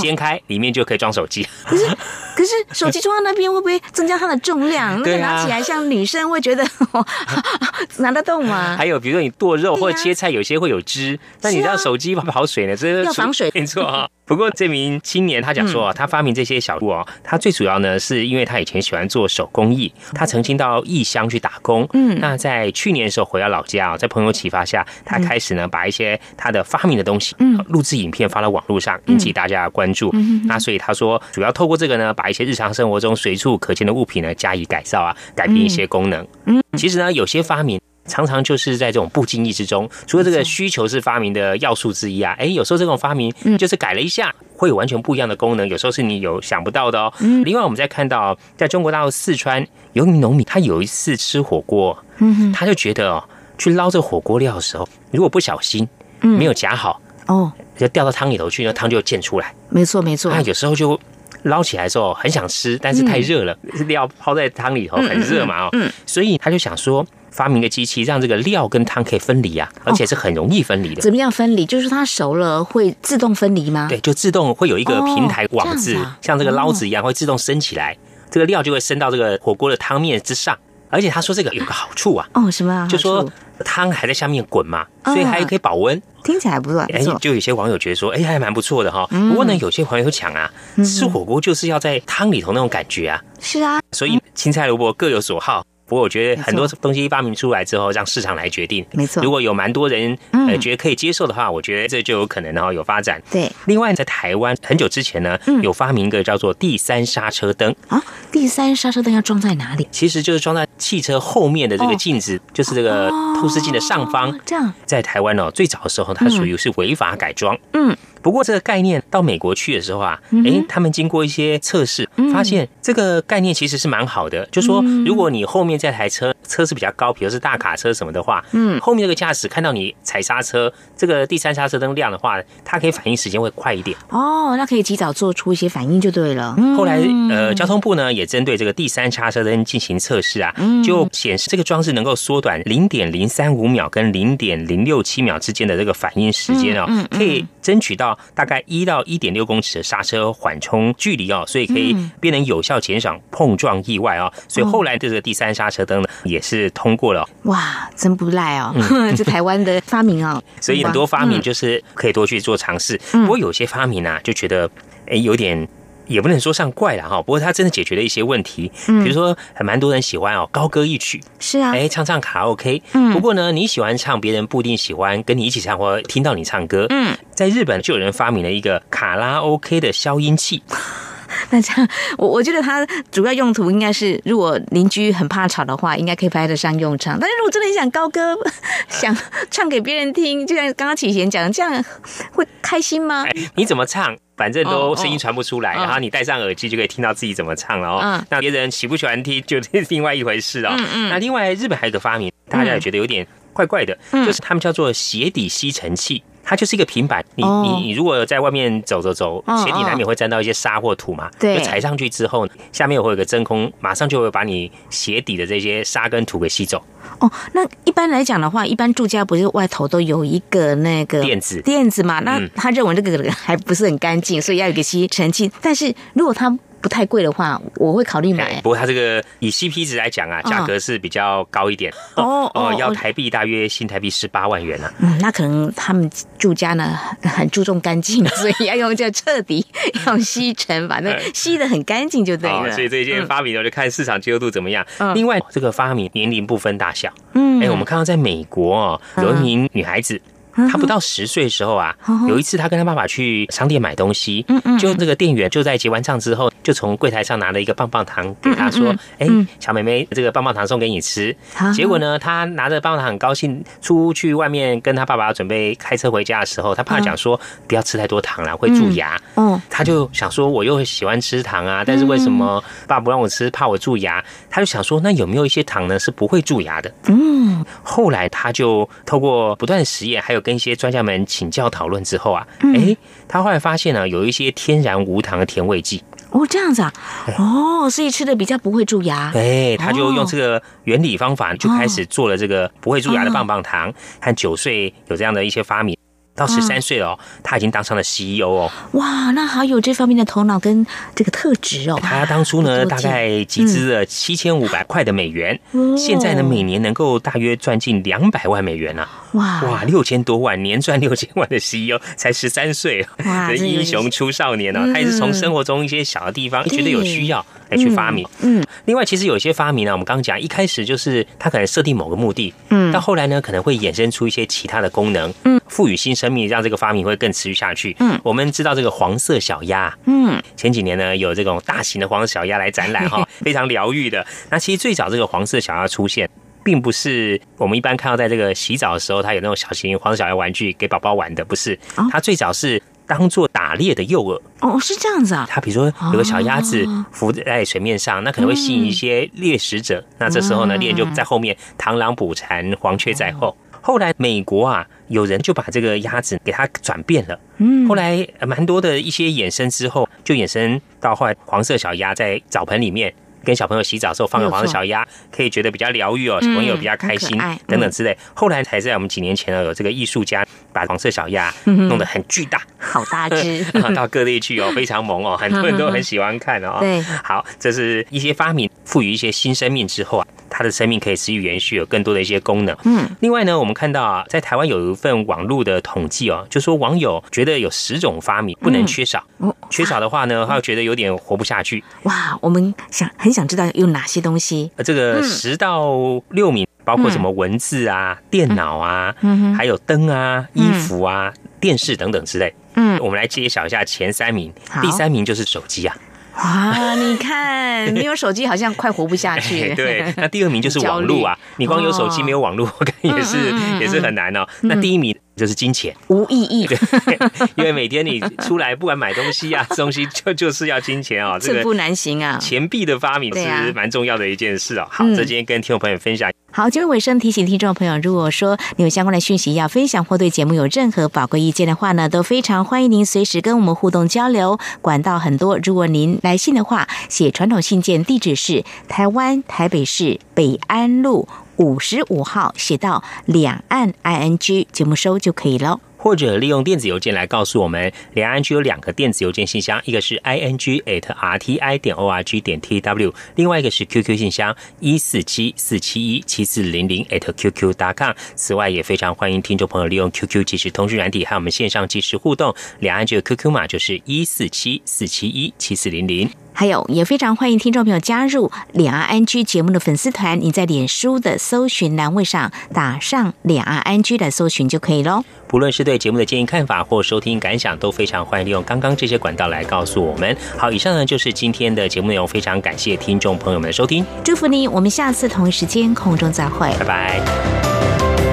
掀开，里面就可以装手机。可是可是手机装在那边会不会增加它的重量？那个拿起来像女生会觉得 拿得动吗？还有比如说你剁肉或者切菜，有些会有汁，但你让手机跑水呢？这要防水，没错啊。不过这名青年他讲说啊，他发明这些小物哦，他最主要呢是因为他以前喜欢做手工艺，他曾经到异乡去打工。嗯，那在去年的时候回到老家啊，在朋友启发下，他开始呢把一些他的发明的东西，嗯，录制影片发到网络上，引起大家的关注。嗯那所以他说，主要透过这个呢，把一些日常生活中随处可见的物品呢加以改造啊，改变一些功能。嗯，其实呢，有些发明。常常就是在这种不经意之中，除了这个需求是发明的要素之一啊，哎，有时候这种发明就是改了一下，会有完全不一样的功能，有时候是你有想不到的哦。另外，我们再看到，在中国大陆四川有一名农民，他有一次吃火锅，嗯，他就觉得哦，去捞这火锅料的时候，如果不小心，没有夹好，哦，就掉到汤里头去，那汤就溅出来。没错，没错。那有时候就捞起来的时候很想吃，但是太热了，料泡在汤里头很热嘛，哦，所以他就想说。发明个机器，让这个料跟汤可以分离啊，而且是很容易分离的。怎么样分离？就是它熟了会自动分离吗？对，就自动会有一个平台网子，像这个捞子一样，会自动升起来，这个料就会升到这个火锅的汤面之上。而且他说这个有个好处啊，哦，什么？啊就说汤还在下面滚嘛，所以还可以保温。听起来不错，哎，就有些网友觉得说，哎，还蛮不错的哈。不过呢，有些网友讲啊，吃火锅就是要在汤里头那种感觉啊。是啊，所以青菜萝卜各有所好。不过我觉得很多东西发明出来之后，让市场来决定。没错，如果有蛮多人呃觉得可以接受的话，我觉得这就有可能然后有发展。对，另外在台湾很久之前呢，有发明一个叫做第三刹车灯啊。第三刹车灯要装在哪里？其实就是装在汽车后面的这个镜子，就是这个透视镜的上方。这样，在台湾哦，最早的时候它属于是违法改装。嗯。不过这个概念到美国去的时候啊，哎，他们经过一些测试，发现这个概念其实是蛮好的。就说如果你后面这台车车是比较高，比如是大卡车什么的话，嗯，后面这个驾驶看到你踩刹车，这个第三刹车灯亮的话，它可以反应时间会快一点。哦，那可以及早做出一些反应就对了。后来呃，交通部呢也针对这个第三刹车灯进行测试啊，就显示这个装置能够缩短零点零三五秒跟零点零六七秒之间的这个反应时间哦，可以争取到。大概一到一点六公尺的刹车缓冲距离哦，所以可以便能有效减少碰撞意外哦。所以后来这个第三刹车灯呢，也是通过了。哇，真不赖哦，这台湾的发明哦。所以很多发明就是可以多去做尝试。不过有些发明啊，就觉得哎有点。也不能说像怪了哈，不过他真的解决了一些问题。嗯，比如说，还蛮多人喜欢哦，高歌一曲。是啊，哎，唱唱卡拉 OK。嗯，不过呢，你喜欢唱，别人不一定喜欢跟你一起唱或听到你唱歌。嗯，在日本就有人发明了一个卡拉 OK 的消音器。那这样，我我觉得它主要用途应该是，如果邻居很怕吵的话，应该可以派得上用场。但是如果真的很想高歌，想唱给别人听，就像刚刚启贤讲的，这样会开心吗？你怎么唱，反正都声音传不出来，然后你戴上耳机就可以听到自己怎么唱了哦。那别人喜不喜欢听，就是另外一回事哦。那另外，日本还有个发明，大家也觉得有点怪怪的，就是他们叫做鞋底吸尘器。它就是一个平板，你你你如果在外面走走走，鞋底难免会沾到一些沙或土嘛，对，踩上去之后，下面会有个真空，马上就会把你鞋底的这些沙跟土给吸走。哦，那一般来讲的话，一般住家不是外头都有一个那个垫子垫子嘛？那他认为这个还不是很干净，所以要有个吸尘器。但是如果他不太贵的话，我会考虑买。不过它这个以 CP 值来讲啊，价格是比较高一点哦哦，要台币大约新台币十八万元呢。嗯，那可能他们住家呢很注重干净，所以要用这彻底用吸尘，把那吸的很干净就对了。所以这件发明呢，就看市场接受度怎么样。另外，这个发明年龄不分大小。嗯，哎，我们看到在美国哦，有一名女孩子。他不到十岁的时候啊，有一次他跟他爸爸去商店买东西，就这个店员就在结完账之后，就从柜台上拿了一个棒棒糖给他说：“哎，小妹妹，这个棒棒糖送给你吃。”结果呢，他拿着棒棒糖很高兴，出去外面跟他爸爸准备开车回家的时候，他爸讲说不要吃太多糖了，会蛀牙。嗯，他就想说我又喜欢吃糖啊，但是为什么爸不让我吃，怕我蛀牙？他就想说那有没有一些糖呢？是不会蛀牙的？嗯，后来他就透过不断实验，还有跟一些专家们请教讨论之后啊，哎，他后来发现呢，有一些天然无糖的甜味剂。哦，这样子啊，哦，所以吃的比较不会蛀牙。哎，他就用这个原理方法，就开始做了这个不会蛀牙的棒棒糖。看九岁有这样的一些发明。到十三岁哦，他已经当上了 CEO 哦。哇，那好有这方面的头脑跟这个特质哦。他当初呢，大概集资了七千五百块的美元，现在呢，每年能够大约赚近两百万美元啊。哇。哇，六千多万，年赚六千万的 CEO 才十三岁，哇，英雄出少年呢。他也是从生活中一些小的地方觉得有需要来去发明。嗯，另外其实有一些发明呢，我们刚刚讲一开始就是它可能设定某个目的，嗯，到后来呢可能会衍生出一些其他的功能，嗯，赋予新生命。让这个发明会更持续下去。嗯，我们知道这个黄色小鸭，嗯，前几年呢有这种大型的黄色小鸭来展览哈，非常疗愈的。那其实最早这个黄色小鸭出现，并不是我们一般看到在这个洗澡的时候，它有那种小型黄色小鸭玩具给宝宝玩的，不是。它最早是当做打猎的诱饵。哦，是这样子啊。它比如说有个小鸭子浮在水面上，那可能会吸引一些猎食者。那这时候呢，猎人就在后面螳螂捕蝉，黄雀在后。后来美国啊，有人就把这个鸭子给它转变了。嗯，后来蛮多的一些衍生之后，就衍生到后来黄色小鸭在澡盆里面跟小朋友洗澡的时候放个黄色小鸭，可以觉得比较疗愈哦，小朋友比较开心等等之类。后来才在我们几年前呢，有这个艺术家把黄色小鸭弄得很巨大，好大只，到各地去哦，非常萌哦，很多人都很喜欢看哦。对，好，这是一些发明赋予一些新生命之后啊。它的生命可以持续延续，有更多的一些功能。嗯，另外呢，我们看到啊，在台湾有一份网络的统计哦，就说网友觉得有十种发明不能缺少，缺少的话呢，他会觉得有点活不下去。哇，我们想很想知道有哪些东西。呃这个十到六名包括什么文字啊、电脑啊，嗯还有灯啊、衣服啊、电视等等之类。嗯，我们来揭晓一下前三名。第三名就是手机啊。啊！你看，没有手机好像快活不下去。对，那第二名就是网络啊，你光有手机没有网络，我看也是也是很难哦。那第一名。就是金钱无意义，因为每天你出来不管买东西啊，东西就就是要金钱啊，寸步难行啊。钱币的发明是蛮重要的一件事哦。好，这今天跟听众朋友分享。好，节目尾声提醒听众朋友，如果说你有相关的讯息要分享，或对节目有任何宝贵意见的话呢，都非常欢迎您随时跟我们互动交流。管道很多，如果您来信的话，写传统信件，地址是台湾台北市北安路。五十五号写到两岸 i n g 节目收就可以了。或者利用电子邮件来告诉我们。两岸居有两个电子邮件信箱，一个是 i n g at r t i 点 o r g 点 t w，另外一个是 QQ 信箱一四七四七一七四零零 at qq 打 com。此外，也非常欢迎听众朋友利用 QQ 即时通讯软体和我们线上即时互动。两岸居的 QQ 码就是一四七四七一七四零零。还有，也非常欢迎听众朋友加入两岸安居节目的粉丝团。你在脸书的搜寻栏位上打上两岸安居的搜寻就可以喽。不论是对节目的建议看法或收听感想，都非常欢迎利用刚刚这些管道来告诉我们。好，以上呢就是今天的节目内容，非常感谢听众朋友们的收听，祝福你，我们下次同一时间空中再会，拜拜。